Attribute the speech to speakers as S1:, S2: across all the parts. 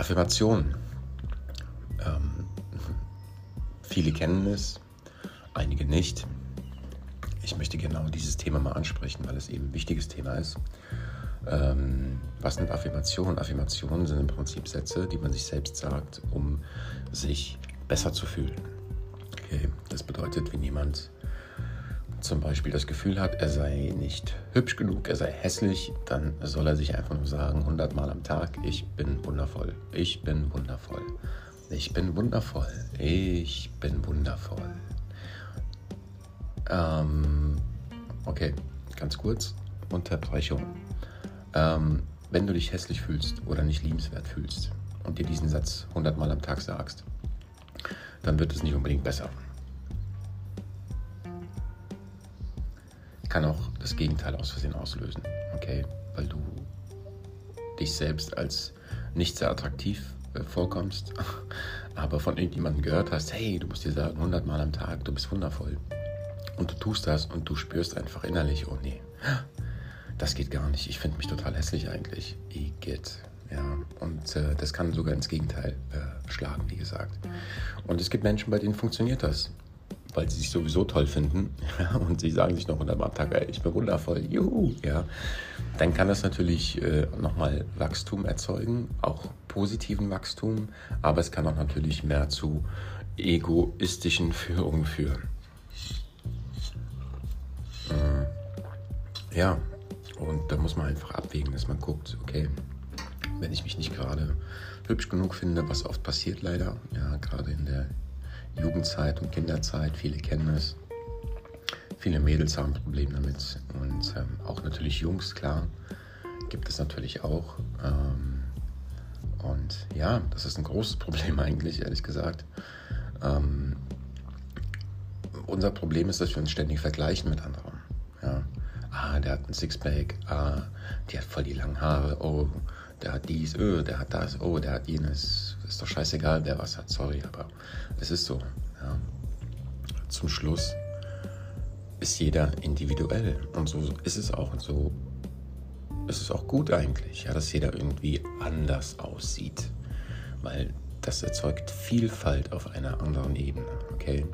S1: Affirmationen. Ähm, viele kennen es, einige nicht. Ich möchte genau dieses Thema mal ansprechen, weil es eben ein wichtiges Thema ist. Ähm, was sind Affirmationen? Affirmationen sind im Prinzip Sätze, die man sich selbst sagt, um sich besser zu fühlen. Okay, das bedeutet, wenn jemand zum Beispiel das Gefühl hat, er sei nicht hübsch genug, er sei hässlich, dann soll er sich einfach nur sagen, 100 Mal am Tag, ich bin wundervoll, ich bin wundervoll, ich bin wundervoll, ich bin wundervoll. Ähm, okay, ganz kurz, Unterbrechung. Ähm, wenn du dich hässlich fühlst oder nicht liebenswert fühlst und dir diesen Satz 100 Mal am Tag sagst, dann wird es nicht unbedingt besser. Kann auch das Gegenteil aus Versehen auslösen, okay? Weil du dich selbst als nicht sehr attraktiv äh, vorkommst, aber von irgendjemandem gehört hast, hey, du musst dir sagen, 100 Mal am Tag, du bist wundervoll. Und du tust das und du spürst einfach innerlich, oh nee, das geht gar nicht. Ich finde mich total hässlich eigentlich. Igitt. Ja, und äh, das kann sogar ins Gegenteil äh, schlagen, wie gesagt. Und es gibt Menschen, bei denen funktioniert das, weil sie sich sowieso toll finden ja, und sie sagen sich noch unter am Tag, ey, ich bin wundervoll, juhu, ja. Dann kann das natürlich äh, nochmal Wachstum erzeugen, auch positiven Wachstum, aber es kann auch natürlich mehr zu egoistischen Führungen führen. Äh, ja, und da muss man einfach abwägen, dass man guckt, okay, wenn ich mich nicht gerade hübsch genug finde, was oft passiert leider, ja, gerade in der Jugendzeit und Kinderzeit, viele kennen es. Viele Mädels haben ein Problem damit und ähm, auch natürlich Jungs, klar, gibt es natürlich auch. Ähm, und ja, das ist ein großes Problem eigentlich, ehrlich gesagt. Ähm, unser Problem ist, dass wir uns ständig vergleichen mit anderen. Ja. Ah, der hat ein Sixpack. Ah, die hat voll die langen Haare. Oh, der hat dies. Oh, der hat das. Oh, der hat jenes. Ist doch scheißegal, wer was hat. Sorry, aber es ist so. Ja. Zum Schluss ist jeder individuell. Und so ist es auch. Und so ist es auch gut eigentlich, ja, dass jeder irgendwie anders aussieht. Weil das erzeugt Vielfalt auf einer anderen Ebene. Okay?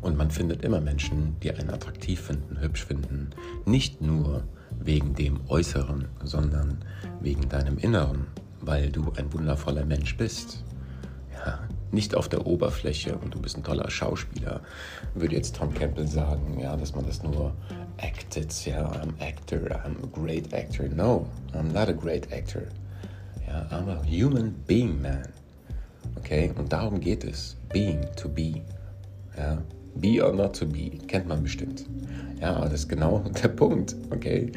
S1: Und man findet immer Menschen, die einen attraktiv finden, hübsch finden. Nicht nur wegen dem Äußeren, sondern wegen deinem Inneren, weil du ein wundervoller Mensch bist. Ja, nicht auf der Oberfläche und du bist ein toller Schauspieler, würde jetzt Tom Campbell sagen, ja, dass man das nur acted, ja, I'm actor, I'm a great actor. No, I'm not a great actor. Ja, I'm a human being, man. Okay, und darum geht es. Being, to be. Ja, Be or not to be, kennt man bestimmt. Ja, das ist genau der Punkt, okay?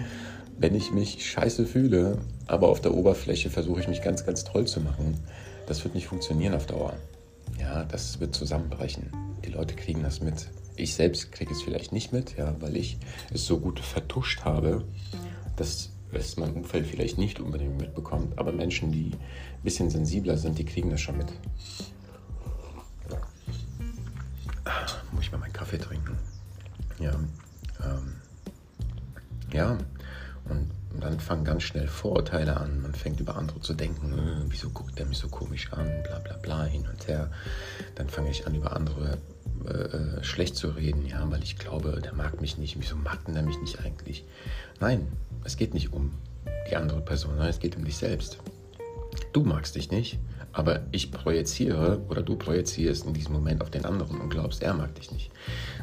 S1: Wenn ich mich scheiße fühle, aber auf der Oberfläche versuche ich mich ganz, ganz toll zu machen, das wird nicht funktionieren auf Dauer. Ja, das wird zusammenbrechen. Die Leute kriegen das mit. Ich selbst kriege es vielleicht nicht mit, ja, weil ich es so gut vertuscht habe, dass es mein Umfeld vielleicht nicht unbedingt mitbekommt. Aber Menschen, die ein bisschen sensibler sind, die kriegen das schon mit. Kaffee trinken. Ja, ähm, ja, und dann fangen ganz schnell Vorurteile an. Man fängt über andere zu denken, äh, wieso guckt der mich so komisch an, bla bla bla, hin und her. Dann fange ich an, über andere äh, äh, schlecht zu reden, ja, weil ich glaube, der mag mich nicht. Wieso mag denn der mich nicht eigentlich? Nein, es geht nicht um die andere Person, sondern es geht um dich selbst. Du magst dich nicht, aber ich projiziere oder du projizierst in diesem Moment auf den anderen und glaubst, er mag dich nicht.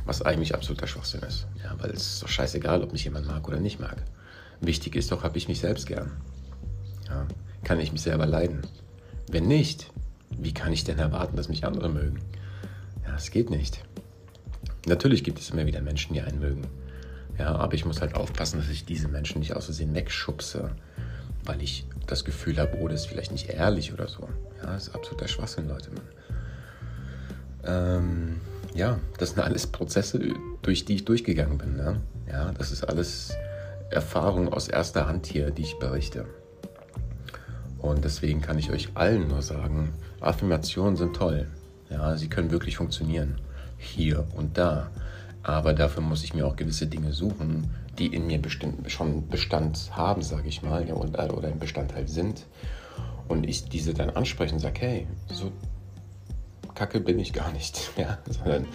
S1: Was eigentlich absoluter Schwachsinn ist. Ja, weil es ist doch scheißegal, ob mich jemand mag oder nicht mag. Wichtig ist doch, habe ich mich selbst gern. Ja, kann ich mich selber leiden? Wenn nicht, wie kann ich denn erwarten, dass mich andere mögen? Ja, es geht nicht. Natürlich gibt es immer wieder Menschen, die einen mögen. Ja, aber ich muss halt aufpassen, dass ich diese Menschen nicht aus Versehen wegschubse, weil ich das Gefühl habe, oh, das ist vielleicht nicht ehrlich oder so. Ja, das ist absoluter Schwachsinn, Leute. Ähm, ja, das sind alles Prozesse, durch die ich durchgegangen bin. Ne? Ja, das ist alles Erfahrung aus erster Hand hier, die ich berichte. Und deswegen kann ich euch allen nur sagen, Affirmationen sind toll. Ja, sie können wirklich funktionieren. Hier und da. Aber dafür muss ich mir auch gewisse Dinge suchen, die in mir bestimmt, schon Bestand haben, sage ich mal, und, oder ein Bestandteil sind. und ich diese dann anspreche und sage, hey, so kacke bin ich gar nicht, ja, sondern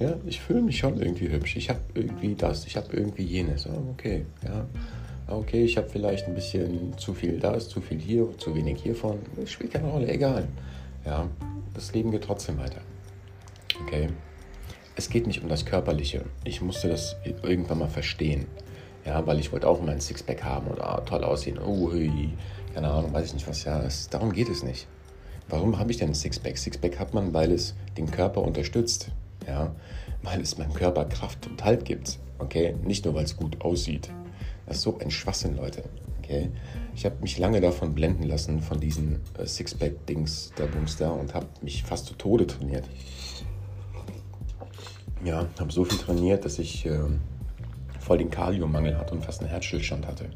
S1: ja, ich fühle mich schon irgendwie hübsch. Ich habe irgendwie das, ich habe irgendwie jenes. Okay, ja. Okay, ich habe vielleicht ein bisschen zu viel das, zu viel hier, zu wenig hiervon. Das spielt keine Rolle, egal. Ja, das Leben geht trotzdem weiter. Okay. Es geht nicht um das Körperliche. Ich musste das irgendwann mal verstehen. Ja, weil ich wollte auch immer Sixpack haben oder toll aussehen. Oh, hui, keine Ahnung, weiß ich nicht was. Ja, es, darum geht es nicht. Warum habe ich denn ein Sixpack? Sixpack hat man, weil es den Körper unterstützt. Ja, weil es meinem Körper Kraft und Halt gibt. Okay, nicht nur, weil es gut aussieht. Das ist so ein Schwachsinn, Leute. Okay, ich habe mich lange davon blenden lassen, von diesen äh, Sixpack-Dings, der Bumster, und habe mich fast zu Tode trainiert. Ja, habe so viel trainiert, dass ich äh, voll den Kaliummangel hatte und fast einen Herzstillstand hatte.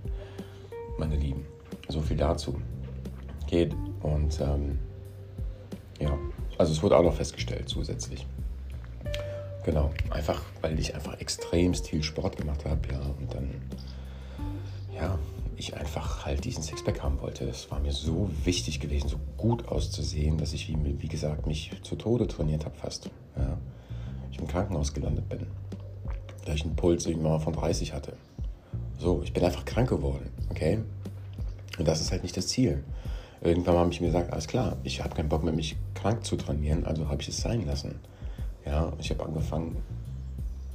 S1: Meine Lieben, so viel dazu. Geht und ähm, ja, also es wurde auch noch festgestellt zusätzlich. Genau, einfach, weil ich einfach extremst viel Sport gemacht habe, ja, und dann, ja, ich einfach halt diesen Sixpack haben wollte. Es war mir so wichtig gewesen, so gut auszusehen, dass ich, wie, wie gesagt, mich zu Tode trainiert habe fast. Ja. Ich im Krankenhaus gelandet bin, da ich einen Puls irgendwann mal von 30 hatte. So, ich bin einfach krank geworden, okay? Und das ist halt nicht das Ziel. Irgendwann habe ich mir gesagt, alles klar, ich habe keinen Bock mehr, mich krank zu trainieren, also habe ich es sein lassen. Ja, ich habe angefangen,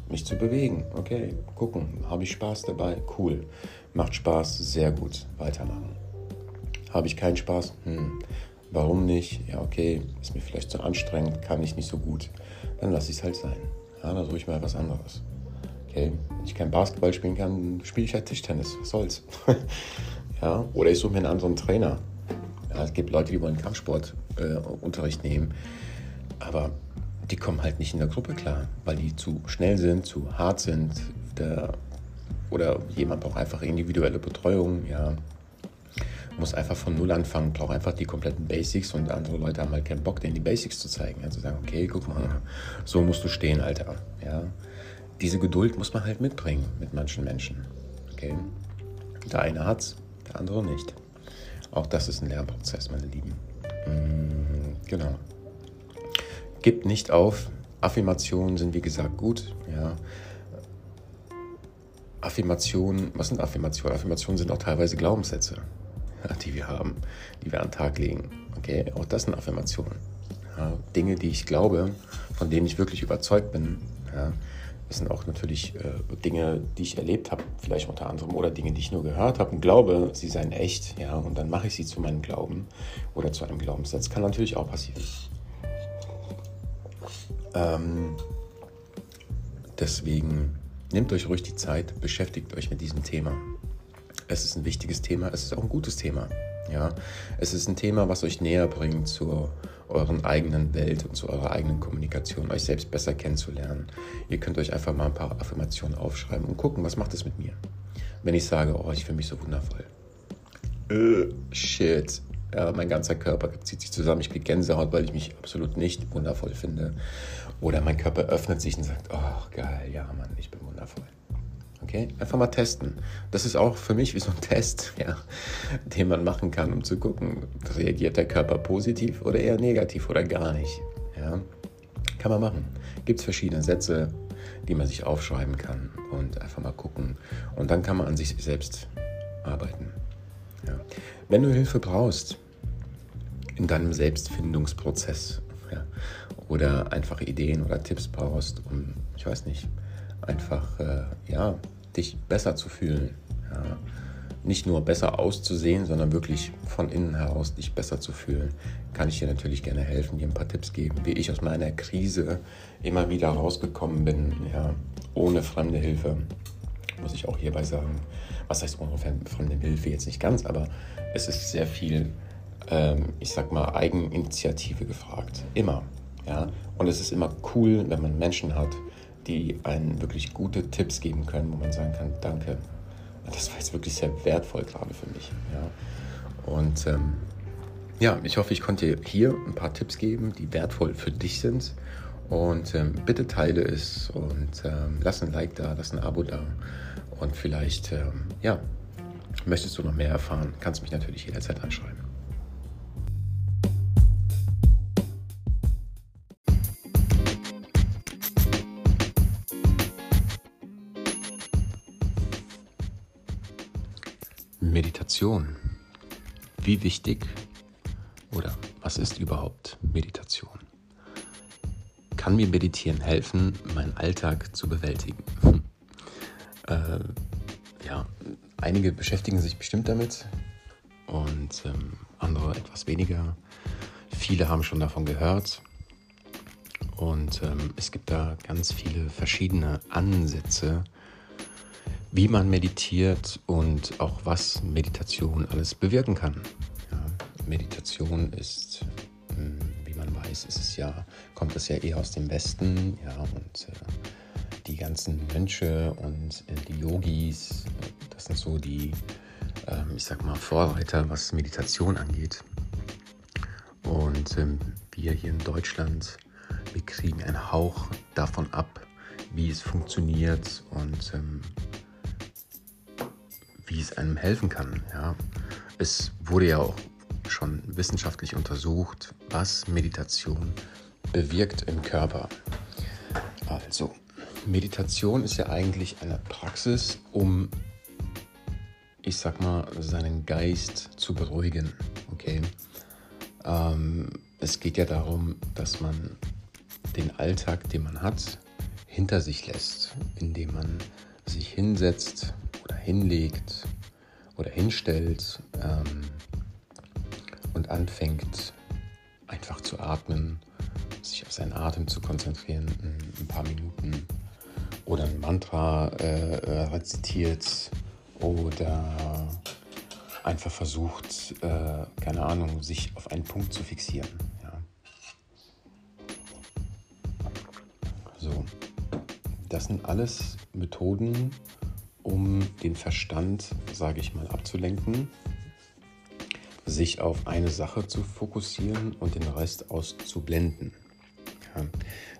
S1: mich zu bewegen. Okay, gucken, habe ich Spaß dabei? Cool. Macht Spaß, sehr gut. Weitermachen. Habe ich keinen Spaß? Hm. Warum nicht? Ja, okay, ist mir vielleicht zu anstrengend, kann ich nicht so gut. Dann lasse ich es halt sein. Ja, dann suche ich mal was anderes. Okay, wenn ich kein Basketball spielen kann, spiele ich halt Tischtennis. Was soll's? ja, oder ich suche mir einen anderen Trainer. Ja, es gibt Leute, die wollen Kampfsportunterricht äh, nehmen. Aber die kommen halt nicht in der Gruppe klar, weil die zu schnell sind, zu hart sind. Der, oder jemand braucht einfach individuelle Betreuung, ja. Muss einfach von Null anfangen, braucht einfach die kompletten Basics und andere Leute haben halt keinen Bock, denen die Basics zu zeigen. Also sagen, okay, guck mal, so musst du stehen, Alter. Ja. Diese Geduld muss man halt mitbringen mit manchen Menschen. Okay. Der eine hat's, der andere nicht. Auch das ist ein Lernprozess, meine Lieben. Mm, genau. Gib nicht auf. Affirmationen sind wie gesagt gut. Ja. Affirmationen, was sind Affirmationen? Affirmationen sind auch teilweise Glaubenssätze, die wir haben, die wir an den Tag legen. Okay, auch das sind Affirmationen. Ja. Dinge, die ich glaube, von denen ich wirklich überzeugt bin. Ja. Das sind auch natürlich äh, Dinge, die ich erlebt habe, vielleicht unter anderem, oder Dinge, die ich nur gehört habe und glaube, sie seien echt, ja, und dann mache ich sie zu meinem Glauben oder zu einem Glaubenssatz. Kann natürlich auch passieren. Ähm, deswegen nehmt euch ruhig die Zeit, beschäftigt euch mit diesem Thema. Es ist ein wichtiges Thema, es ist auch ein gutes Thema. Ja, es ist ein Thema, was euch näher bringt zu euren eigenen Welt und zu eurer eigenen Kommunikation, euch selbst besser kennenzulernen. Ihr könnt euch einfach mal ein paar Affirmationen aufschreiben und gucken, was macht es mit mir. Wenn ich sage, oh, ich fühle mich so wundervoll. Äh, shit, ja, mein ganzer Körper zieht sich zusammen, ich kriege Gänsehaut, weil ich mich absolut nicht wundervoll finde. Oder mein Körper öffnet sich und sagt, oh geil, ja Mann, ich bin wundervoll. Okay, einfach mal testen. Das ist auch für mich wie so ein Test, ja, den man machen kann, um zu gucken, reagiert der Körper positiv oder eher negativ oder gar nicht. Ja, kann man machen. Gibt es verschiedene Sätze, die man sich aufschreiben kann und einfach mal gucken. Und dann kann man an sich selbst arbeiten. Ja. Wenn du Hilfe brauchst, in deinem Selbstfindungsprozess ja, oder einfach Ideen oder Tipps brauchst, um, ich weiß nicht, einfach äh, ja, dich besser zu fühlen. Ja. Nicht nur besser auszusehen, sondern wirklich von innen heraus dich besser zu fühlen, kann ich dir natürlich gerne helfen, dir ein paar Tipps geben, wie ich aus meiner Krise immer wieder rausgekommen bin, ja, ohne fremde Hilfe, muss ich auch hierbei sagen. Was heißt ohne fremde Hilfe jetzt nicht ganz, aber es ist sehr viel ähm, ich sag mal, Eigeninitiative gefragt. Immer. Ja? Und es ist immer cool, wenn man Menschen hat, die einen wirklich gute Tipps geben können, wo man sagen kann, danke. Das war jetzt wirklich sehr wertvoll gerade für mich. Ja? Und ähm, ja, ich hoffe, ich konnte hier ein paar Tipps geben, die wertvoll für dich sind. Und ähm, bitte teile es und ähm, lass ein Like da, lass ein Abo da. Und vielleicht, ähm, ja, möchtest du noch mehr erfahren, kannst mich natürlich jederzeit anschreiben. Meditation. Wie wichtig oder was ist überhaupt Meditation? Kann mir Meditieren helfen, meinen Alltag zu bewältigen? äh, ja, einige beschäftigen sich bestimmt damit und ähm, andere etwas weniger. Viele haben schon davon gehört. Und ähm, es gibt da ganz viele verschiedene Ansätze, wie man meditiert und auch was Meditation alles bewirken kann. Ja, Meditation ist, hm, wie man weiß, ist es ja, kommt es ja eher aus dem Westen, ja, und äh, die ganzen Mönche und äh, die Yogis, das sind so die, äh, ich sag mal, Vorreiter, was Meditation angeht. Und ähm, wir hier in Deutschland, wir kriegen einen Hauch davon ab, wie es funktioniert und ähm, wie es einem helfen kann. Ja. Es wurde ja auch schon wissenschaftlich untersucht, was Meditation bewirkt im Körper. Also, Meditation ist ja eigentlich eine Praxis, um, ich sag mal, seinen Geist zu beruhigen. Okay? Ähm, es geht ja darum, dass man den Alltag, den man hat, hinter sich lässt, indem man sich hinsetzt, hinlegt oder hinstellt ähm, und anfängt einfach zu atmen, sich auf seinen Atem zu konzentrieren, ein paar Minuten oder ein Mantra äh, äh, rezitiert oder einfach versucht, äh, keine Ahnung, sich auf einen Punkt zu fixieren. Ja. So, das sind alles Methoden, um den Verstand, sage ich mal, abzulenken, sich auf eine Sache zu fokussieren und den Rest auszublenden. Ja,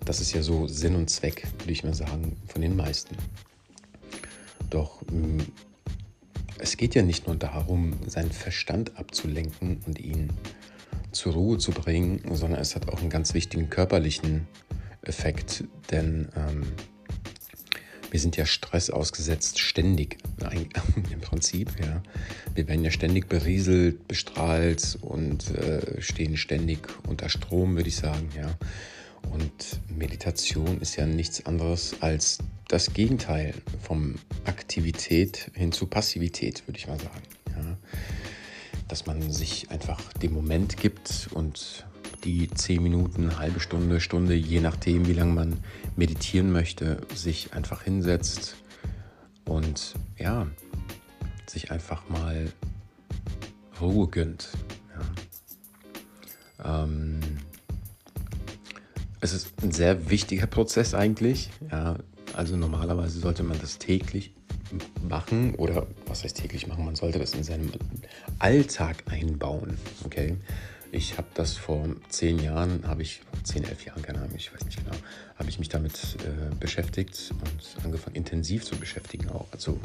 S1: das ist ja so Sinn und Zweck, würde ich mal sagen, von den meisten. Doch mm, es geht ja nicht nur darum, seinen Verstand abzulenken und ihn zur Ruhe zu bringen, sondern es hat auch einen ganz wichtigen körperlichen Effekt, denn ähm, wir sind ja Stress ausgesetzt, ständig im Prinzip. Ja. Wir werden ja ständig berieselt, bestrahlt und äh, stehen ständig unter Strom, würde ich sagen. Ja. Und Meditation ist ja nichts anderes als das Gegenteil vom Aktivität hin zu Passivität, würde ich mal sagen. Ja. Dass man sich einfach dem Moment gibt und die zehn Minuten, halbe Stunde, Stunde, je nachdem, wie lange man meditieren möchte, sich einfach hinsetzt und ja, sich einfach mal Ruhe gönnt. Ja. Ähm, es ist ein sehr wichtiger Prozess eigentlich. Ja. Also normalerweise sollte man das täglich machen oder was heißt täglich machen, man sollte das in seinem Alltag einbauen. Okay? Ich habe das vor zehn Jahren, habe ich, zehn, elf Jahren, keine Ahnung, ich weiß nicht genau, habe ich mich damit äh, beschäftigt und angefangen intensiv zu beschäftigen auch. Also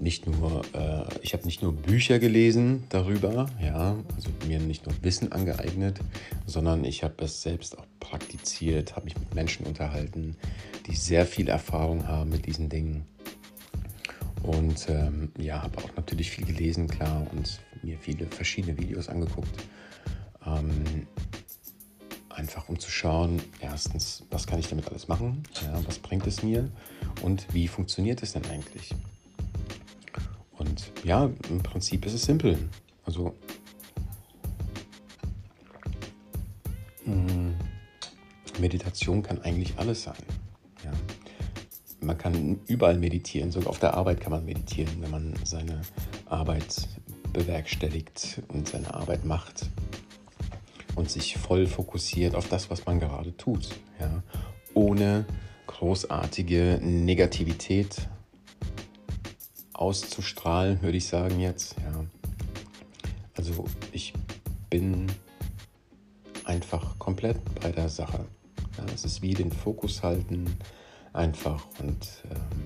S1: nicht nur, äh, ich habe nicht nur Bücher gelesen darüber, ja, also mir nicht nur Wissen angeeignet, sondern ich habe es selbst auch praktiziert, habe mich mit Menschen unterhalten, die sehr viel Erfahrung haben mit diesen Dingen. Und ähm, ja, habe auch natürlich viel gelesen, klar, und mir viele verschiedene Videos angeguckt. Ähm, einfach um zu schauen, erstens, was kann ich damit alles machen, ja, was bringt es mir und wie funktioniert es denn eigentlich? Und ja, im Prinzip ist es simpel. Also mm, Meditation kann eigentlich alles sein. Ja. Man kann überall meditieren, sogar auf der Arbeit kann man meditieren, wenn man seine Arbeit bewerkstelligt und seine Arbeit macht und sich voll fokussiert auf das, was man gerade tut. Ja? Ohne großartige Negativität auszustrahlen, würde ich sagen jetzt. Ja. Also ich bin einfach komplett bei der Sache. Ja, es ist wie den Fokus halten, einfach. Und ähm,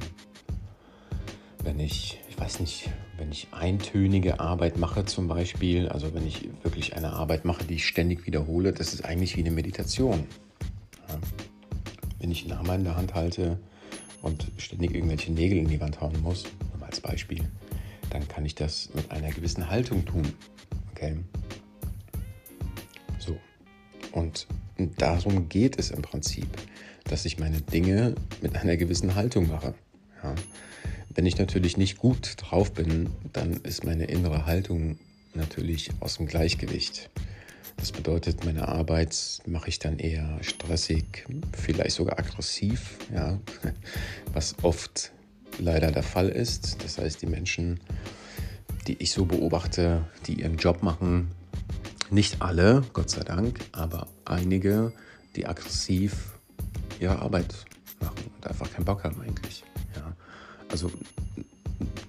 S1: wenn ich, ich weiß nicht, wenn ich eintönige Arbeit mache zum Beispiel, also wenn ich wirklich eine Arbeit mache, die ich ständig wiederhole, das ist eigentlich wie eine Meditation. Ja. Wenn ich einen Hammer in der Hand halte und ständig irgendwelche Nägel in die Wand hauen muss, als Beispiel, dann kann ich das mit einer gewissen Haltung tun. Okay? So. Und darum geht es im Prinzip, dass ich meine Dinge mit einer gewissen Haltung mache. Ja. Wenn ich natürlich nicht gut drauf bin, dann ist meine innere Haltung natürlich aus dem Gleichgewicht. Das bedeutet, meine Arbeit mache ich dann eher stressig, vielleicht sogar aggressiv, ja, was oft leider der Fall ist. Das heißt, die Menschen, die ich so beobachte, die ihren Job machen, nicht alle, Gott sei Dank, aber einige, die aggressiv ihre Arbeit machen und einfach keinen Bock haben eigentlich. Ja. Also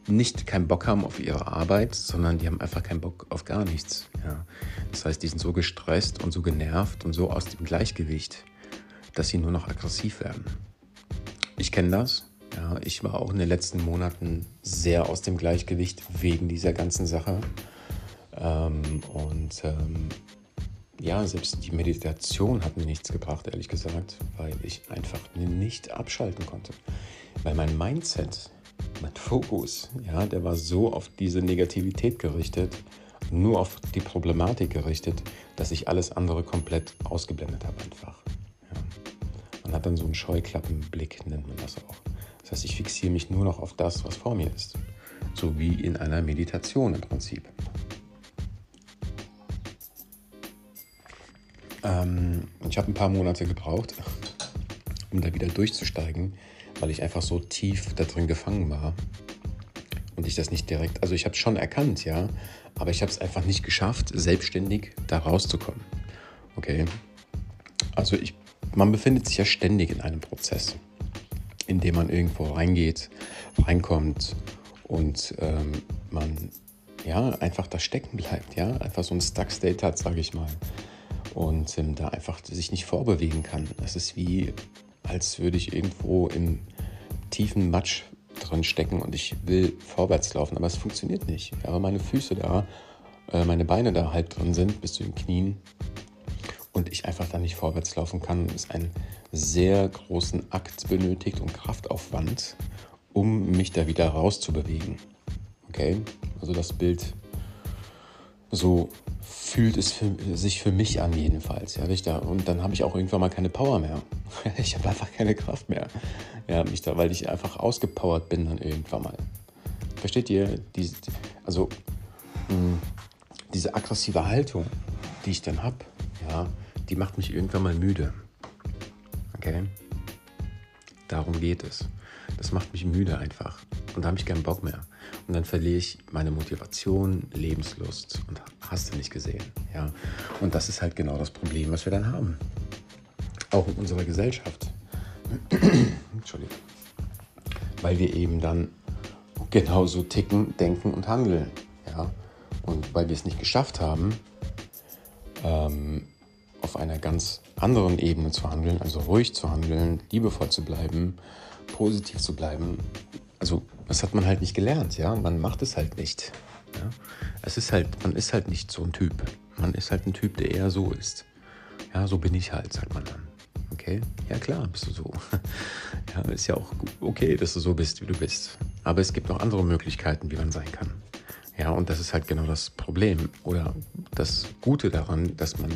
S1: nicht keinen Bock haben auf ihre Arbeit, sondern die haben einfach keinen Bock auf gar nichts. Ja. Das heißt, die sind so gestresst und so genervt und so aus dem Gleichgewicht, dass sie nur noch aggressiv werden. Ich kenne das. Ja, ich war auch in den letzten Monaten sehr aus dem Gleichgewicht wegen dieser ganzen Sache. Ähm, und ähm, ja, selbst die Meditation hat mir nichts gebracht, ehrlich gesagt, weil ich einfach nicht abschalten konnte. Weil mein Mindset, mein Fokus, ja, der war so auf diese Negativität gerichtet, nur auf die Problematik gerichtet, dass ich alles andere komplett ausgeblendet habe einfach. Ja. Man hat dann so einen Scheuklappenblick, nennt man das auch. Das heißt, ich fixiere mich nur noch auf das, was vor mir ist. So wie in einer Meditation im Prinzip. Ähm, ich habe ein paar Monate gebraucht, um da wieder durchzusteigen, weil ich einfach so tief da drin gefangen war. Und ich das nicht direkt, also ich habe es schon erkannt, ja, aber ich habe es einfach nicht geschafft, selbstständig da rauszukommen. Okay? Also ich, man befindet sich ja ständig in einem Prozess, in dem man irgendwo reingeht, reinkommt und ähm, man ja einfach da stecken bleibt, ja, einfach so ein Stuck State hat, sage ich mal und ähm, da einfach sich nicht vorbewegen kann. Das ist wie, als würde ich irgendwo im tiefen Matsch drin stecken und ich will vorwärts laufen, aber es funktioniert nicht. Ja, aber meine Füße da, äh, meine Beine da halt drin sind bis zu den Knien und ich einfach da nicht vorwärts laufen kann es einen sehr großen Akt benötigt und Kraftaufwand, um mich da wieder rauszubewegen. Okay, also das Bild so fühlt es für, sich für mich an jedenfalls. Ja, ich da, und dann habe ich auch irgendwann mal keine Power mehr. Ich habe einfach keine Kraft mehr. Ja, mich da, weil ich einfach ausgepowert bin dann irgendwann mal. Versteht ihr? Die, also mh, hm, diese aggressive Haltung, die ich dann habe, ja, die macht mich irgendwann mal müde. Okay? Darum geht es. Das macht mich müde einfach. Und da habe ich keinen Bock mehr. Und dann verliere ich meine Motivation, Lebenslust und hast du nicht gesehen. Ja? Und das ist halt genau das Problem, was wir dann haben. Auch in unserer Gesellschaft. Entschuldigung. Weil wir eben dann genauso ticken, denken und handeln. Ja? Und weil wir es nicht geschafft haben, ähm, auf einer ganz anderen Ebene zu handeln, also ruhig zu handeln, liebevoll zu bleiben, positiv zu bleiben. Also das hat man halt nicht gelernt, ja. Man macht es halt nicht. Ja? Es ist halt, man ist halt nicht so ein Typ. Man ist halt ein Typ, der eher so ist. Ja, so bin ich halt, sagt man dann. Okay, ja klar, bist du so. ja, ist ja auch okay, dass du so bist, wie du bist. Aber es gibt noch andere Möglichkeiten, wie man sein kann. Ja, und das ist halt genau das Problem oder das Gute daran, dass man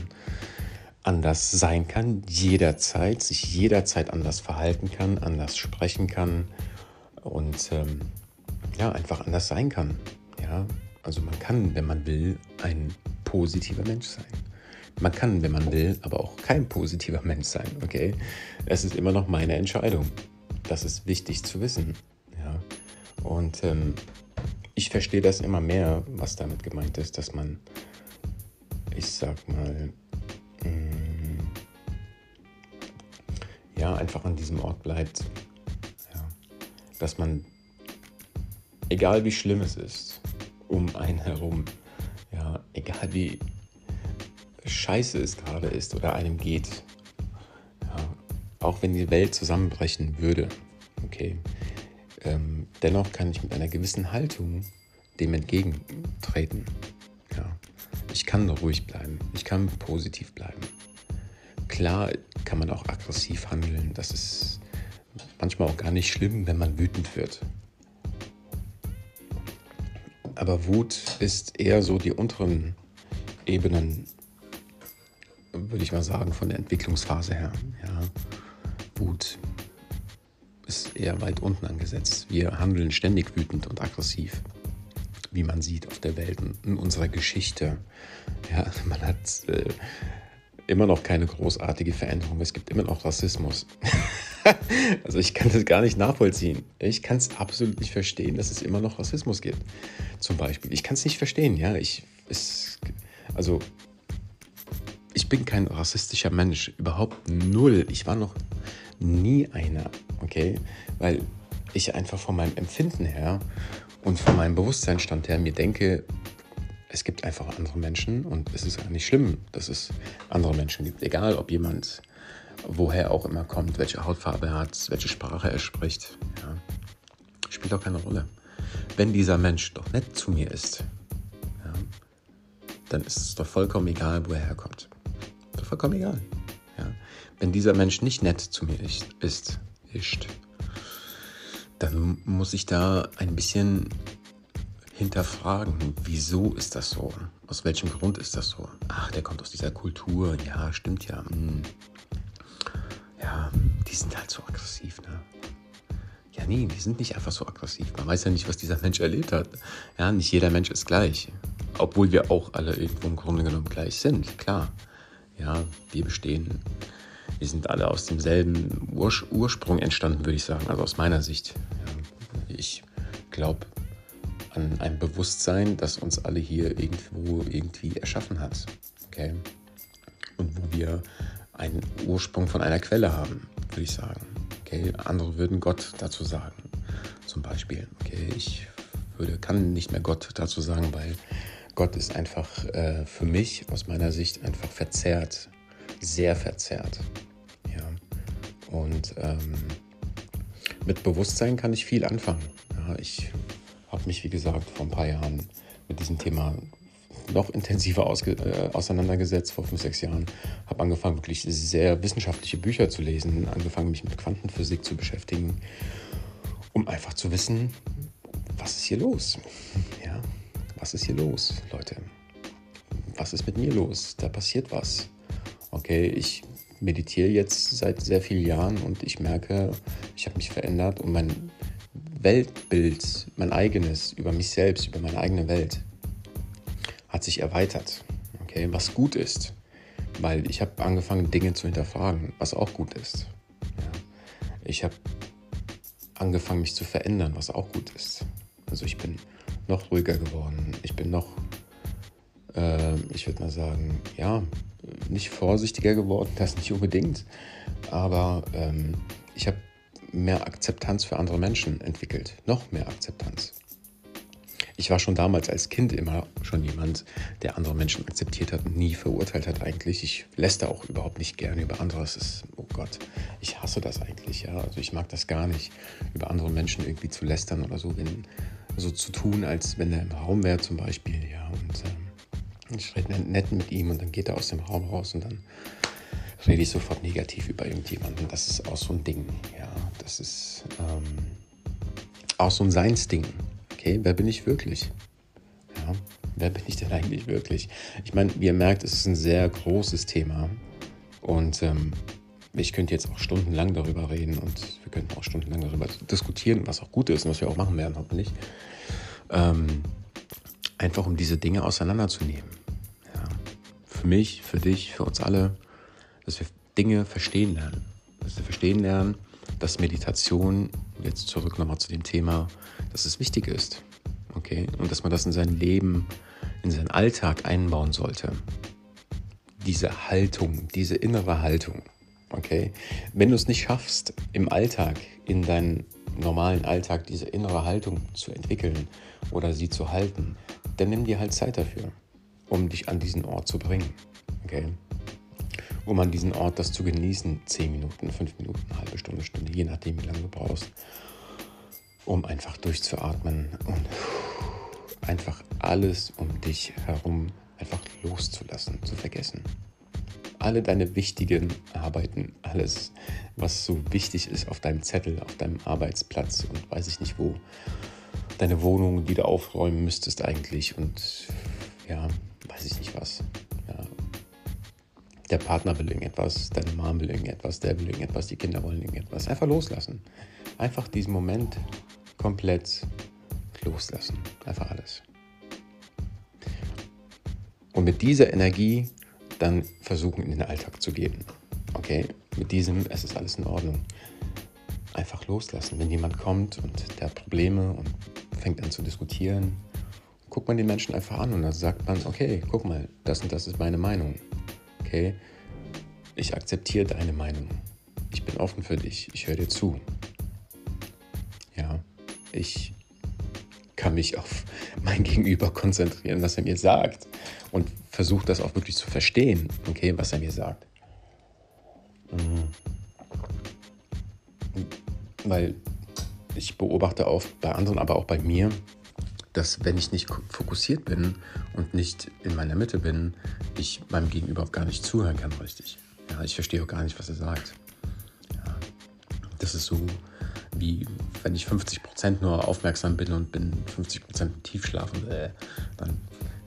S1: anders sein kann, jederzeit, sich jederzeit anders verhalten kann, anders sprechen kann und ähm, ja, einfach anders sein kann. Ja, also man kann, wenn man will, ein positiver Mensch sein. Man kann, wenn man will, aber auch kein positiver Mensch sein, okay? Es ist immer noch meine Entscheidung. Das ist wichtig zu wissen, ja. Und ähm, ich verstehe das immer mehr, was damit gemeint ist, dass man, ich sag mal, mh, mm, ja, einfach an diesem Ort bleibt. Dass man, egal wie schlimm es ist, um einen herum, ja, egal wie scheiße es gerade ist oder einem geht, ja, auch wenn die Welt zusammenbrechen würde, okay, ähm, dennoch kann ich mit einer gewissen Haltung dem entgegentreten. Ja. Ich kann ruhig bleiben, ich kann positiv bleiben. Klar kann man auch aggressiv handeln, das ist manchmal auch gar nicht schlimm, wenn man wütend wird. Aber Wut ist eher so die unteren Ebenen, würde ich mal sagen, von der Entwicklungsphase her. Ja. Wut ist eher weit unten angesetzt. Wir handeln ständig wütend und aggressiv, wie man sieht auf der Welt und in unserer Geschichte. Ja, man hat äh, immer noch keine großartige Veränderung. Es gibt immer noch Rassismus. also ich kann das gar nicht nachvollziehen. Ich kann es absolut nicht verstehen, dass es immer noch Rassismus gibt. Zum Beispiel. Ich kann es nicht verstehen, ja. Ich, es, also ich bin kein rassistischer Mensch. Überhaupt null. Ich war noch nie einer, okay? Weil ich einfach von meinem Empfinden her und von meinem Bewusstseinsstand her mir denke, es gibt einfach andere Menschen und es ist auch nicht schlimm, dass es andere Menschen gibt. Egal, ob jemand woher auch immer kommt, welche Hautfarbe er hat, welche Sprache er spricht. Ja. Spielt auch keine Rolle. Wenn dieser Mensch doch nett zu mir ist, ja, dann ist es doch vollkommen egal, wo er herkommt. Doch vollkommen egal. Ja. Wenn dieser Mensch nicht nett zu mir ist, ist, ist dann muss ich da ein bisschen hinterfragen, wieso ist das so? Aus welchem Grund ist das so? Ach, der kommt aus dieser Kultur. Ja, stimmt ja. Hm. Ja, die sind halt so aggressiv, ne? Ja, nee, die sind nicht einfach so aggressiv. Man weiß ja nicht, was dieser Mensch erlebt hat. Ja, nicht jeder Mensch ist gleich. Obwohl wir auch alle irgendwo im Grunde genommen gleich sind, klar. Ja, wir bestehen. Wir sind alle aus demselben Urs Ursprung entstanden, würde ich sagen. Also aus meiner Sicht. Ja, ich glaube, an einem Bewusstsein, das uns alle hier irgendwo irgendwie erschaffen hat. Okay? Und wo wir einen Ursprung von einer Quelle haben, würde ich sagen. Okay? Andere würden Gott dazu sagen, zum Beispiel. Okay? Ich würde, kann nicht mehr Gott dazu sagen, weil Gott ist einfach äh, für mich aus meiner Sicht einfach verzerrt, sehr verzerrt. Ja. Und ähm, mit Bewusstsein kann ich viel anfangen. Ja, ich habe mich, wie gesagt, vor ein paar Jahren mit diesem Thema noch intensiver äh, auseinandergesetzt, vor fünf, sechs Jahren. Habe angefangen, wirklich sehr wissenschaftliche Bücher zu lesen, angefangen, mich mit Quantenphysik zu beschäftigen, um einfach zu wissen, was ist hier los? Ja, was ist hier los, Leute? Was ist mit mir los? Da passiert was. Okay, ich meditiere jetzt seit sehr vielen Jahren und ich merke, ich habe mich verändert und mein Weltbild, mein eigenes, über mich selbst, über meine eigene Welt, hat sich erweitert. Okay, was gut ist, weil ich habe angefangen, Dinge zu hinterfragen, was auch gut ist. Ja. Ich habe angefangen, mich zu verändern, was auch gut ist. Also ich bin noch ruhiger geworden. Ich bin noch, äh, ich würde mal sagen, ja, nicht vorsichtiger geworden, das nicht unbedingt. Aber ähm, ich habe mehr Akzeptanz für andere Menschen entwickelt. Noch mehr Akzeptanz. Ich war schon damals als Kind immer schon jemand, der andere Menschen akzeptiert hat und nie verurteilt hat eigentlich. Ich lässt auch überhaupt nicht gerne über andere. Es ist, oh Gott, ich hasse das eigentlich. Ja, also ich mag das gar nicht, über andere Menschen irgendwie zu lästern oder so, wenn so zu tun, als wenn er im Raum wäre zum Beispiel. Ja, und ähm, ich rede nett mit ihm und dann geht er aus dem Raum raus und dann rede ich sofort negativ über irgendjemanden. Das ist auch so ein Ding. Ja, das ist ähm, auch so ein Seinsding. Okay, wer bin ich wirklich? Ja, wer bin ich denn eigentlich wirklich? Ich meine, wie ihr merkt, es ist ein sehr großes Thema und ähm, ich könnte jetzt auch stundenlang darüber reden und wir könnten auch stundenlang darüber diskutieren, was auch gut ist und was wir auch machen werden, hoffentlich. Ähm, einfach um diese Dinge auseinanderzunehmen. Ja. Für mich, für dich, für uns alle dass wir Dinge verstehen lernen. Dass wir verstehen lernen, dass Meditation, jetzt zurück nochmal zu dem Thema, dass es wichtig ist. Okay? Und dass man das in sein Leben, in seinen Alltag einbauen sollte. Diese Haltung, diese innere Haltung. Okay? Wenn du es nicht schaffst, im Alltag, in deinen normalen Alltag, diese innere Haltung zu entwickeln oder sie zu halten, dann nimm dir halt Zeit dafür, um dich an diesen Ort zu bringen. Okay? um an diesen Ort das zu genießen. Zehn Minuten, fünf Minuten, eine halbe Stunde, Stunde, je nachdem, wie lange du brauchst, um einfach durchzuatmen und einfach alles um dich herum einfach loszulassen, zu vergessen. Alle deine wichtigen Arbeiten, alles, was so wichtig ist auf deinem Zettel, auf deinem Arbeitsplatz und weiß ich nicht wo, deine Wohnung, die du aufräumen müsstest eigentlich und ja, weiß ich nicht was. Ja. Der Partner will irgendetwas, deine Mom will irgendetwas, der will irgendetwas, die Kinder wollen irgendetwas. Einfach loslassen. Einfach diesen Moment komplett loslassen. Einfach alles. Und mit dieser Energie dann versuchen, in den Alltag zu gehen. Okay, mit diesem, es ist alles in Ordnung. Einfach loslassen. Wenn jemand kommt und der hat Probleme und fängt an zu diskutieren, guckt man den Menschen einfach an und dann sagt man, okay, guck mal, das und das ist meine Meinung. Okay, ich akzeptiere deine Meinung. Ich bin offen für dich. Ich höre dir zu. Ich kann mich auf mein Gegenüber konzentrieren, was er mir sagt und versuche das auch wirklich zu verstehen, okay, was er mir sagt. Mhm. Weil ich beobachte auch bei anderen, aber auch bei mir, dass wenn ich nicht fokussiert bin und nicht in meiner Mitte bin, ich meinem Gegenüber auch gar nicht zuhören kann richtig. Ja, ich verstehe auch gar nicht, was er sagt. Ja, das ist so wie wenn ich 50% nur aufmerksam bin und bin 50% Tiefschlafen, äh, dann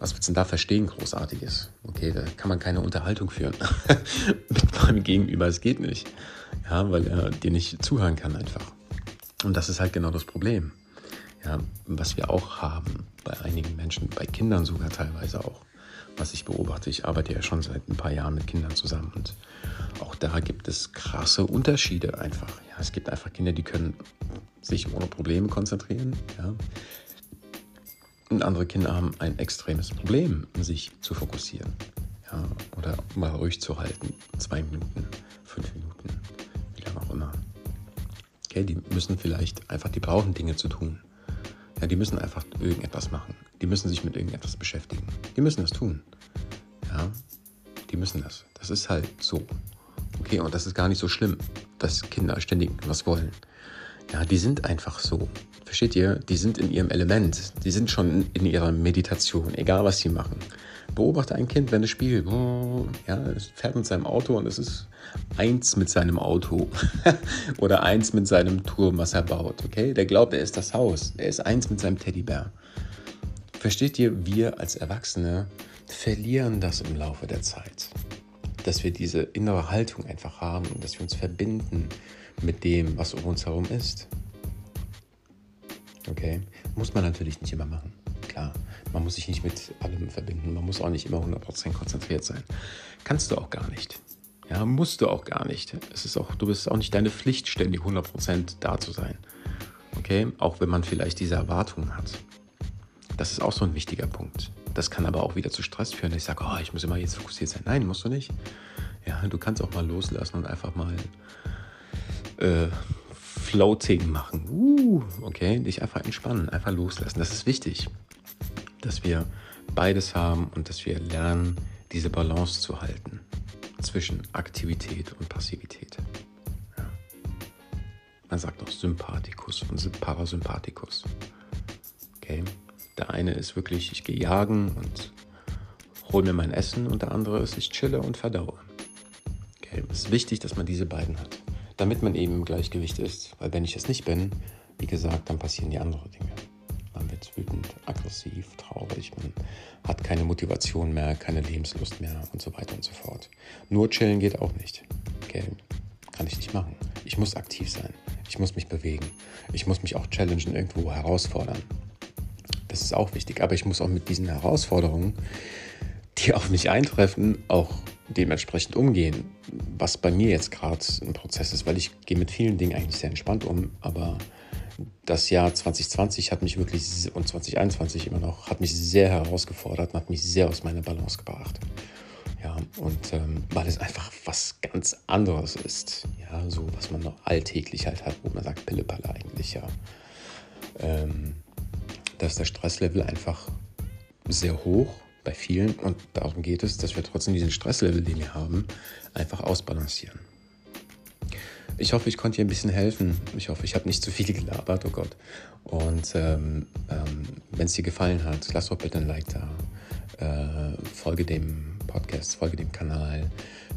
S1: was willst du denn da verstehen, Großartiges? Okay, da kann man keine Unterhaltung führen mit meinem Gegenüber. Es geht nicht. Ja, weil er dir nicht zuhören kann einfach. Und das ist halt genau das Problem. Ja, was wir auch haben bei einigen Menschen, bei Kindern sogar teilweise auch, was ich beobachte. Ich arbeite ja schon seit ein paar Jahren mit Kindern zusammen und auch da gibt es krasse Unterschiede einfach. Ja, es gibt einfach Kinder, die können sich ohne Probleme konzentrieren. Ja. Und andere Kinder haben ein extremes Problem, sich zu fokussieren. Ja, oder mal ruhig zu halten. Zwei Minuten, fünf Minuten, wie lange auch immer. Okay, die müssen vielleicht einfach, die brauchen Dinge zu tun. Ja, die müssen einfach irgendetwas machen. Die müssen sich mit irgendetwas beschäftigen. Die müssen das tun. Ja, die müssen das. Das ist halt so. Okay, und das ist gar nicht so schlimm, dass Kinder ständig was wollen. Ja, die sind einfach so. Versteht ihr? Die sind in ihrem Element. Die sind schon in ihrer Meditation, egal was sie machen. Beobachte ein Kind, wenn es spielt. Ja, es fährt mit seinem Auto und es ist eins mit seinem Auto oder eins mit seinem Turm, was er baut. Okay, der glaubt, er ist das Haus. Er ist eins mit seinem Teddybär. Versteht ihr? Wir als Erwachsene verlieren das im Laufe der Zeit, dass wir diese innere Haltung einfach haben und dass wir uns verbinden mit dem, was um uns herum ist. Okay, muss man natürlich nicht immer machen. Klar, man muss sich nicht mit allem verbinden. Man muss auch nicht immer 100% konzentriert sein. Kannst du auch gar nicht. Ja, musst du auch gar nicht. Es ist auch, du bist auch nicht deine Pflicht, ständig 100% da zu sein. Okay, auch wenn man vielleicht diese Erwartungen hat. Das ist auch so ein wichtiger Punkt. Das kann aber auch wieder zu Stress führen. Ich sage, oh, ich muss immer jetzt fokussiert sein. Nein, musst du nicht. Ja, du kannst auch mal loslassen und einfach mal äh, Floating machen. Uh, okay, dich einfach entspannen, einfach loslassen. Das ist wichtig, dass wir beides haben und dass wir lernen, diese Balance zu halten zwischen Aktivität und Passivität. Man sagt auch Sympathikus und Parasympathikus. Okay? Der eine ist wirklich, ich gehe jagen und hole mir mein Essen und der andere ist, ich chille und verdaue. Okay? Es ist wichtig, dass man diese beiden hat damit man eben im Gleichgewicht ist. Weil wenn ich es nicht bin, wie gesagt, dann passieren die anderen Dinge. Aggressiv, traurig, man hat keine Motivation mehr, keine Lebenslust mehr und so weiter und so fort. Nur chillen geht auch nicht. Okay, kann ich nicht machen. Ich muss aktiv sein. Ich muss mich bewegen. Ich muss mich auch challengen, irgendwo herausfordern. Das ist auch wichtig. Aber ich muss auch mit diesen Herausforderungen, die auf mich eintreffen, auch dementsprechend umgehen, was bei mir jetzt gerade ein Prozess ist, weil ich gehe mit vielen Dingen eigentlich sehr entspannt um, aber das Jahr 2020 hat mich wirklich und 2021 immer noch hat mich sehr herausgefordert und hat mich sehr aus meiner Balance gebracht. Ja, und ähm, weil es einfach was ganz anderes ist, ja, so was man noch alltäglich halt hat, wo man sagt Pillepalle eigentlich, ja. Ähm, dass der Stresslevel einfach sehr hoch bei vielen, und darum geht es, dass wir trotzdem diesen Stresslevel, den wir haben, einfach ausbalancieren. Ich hoffe, ich konnte dir ein bisschen helfen. Ich hoffe, ich habe nicht zu viel gelabert, oh Gott. Und ähm, ähm, wenn es dir gefallen hat, lass doch bitte ein Like da. Äh, folge dem Podcast, folge dem Kanal.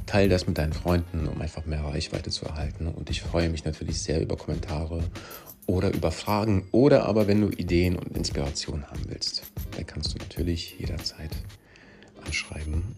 S1: Teile das mit deinen Freunden, um einfach mehr Reichweite zu erhalten. Und ich freue mich natürlich sehr über Kommentare oder über Fragen oder aber wenn du Ideen und Inspiration haben willst, dann kannst du natürlich jederzeit anschreiben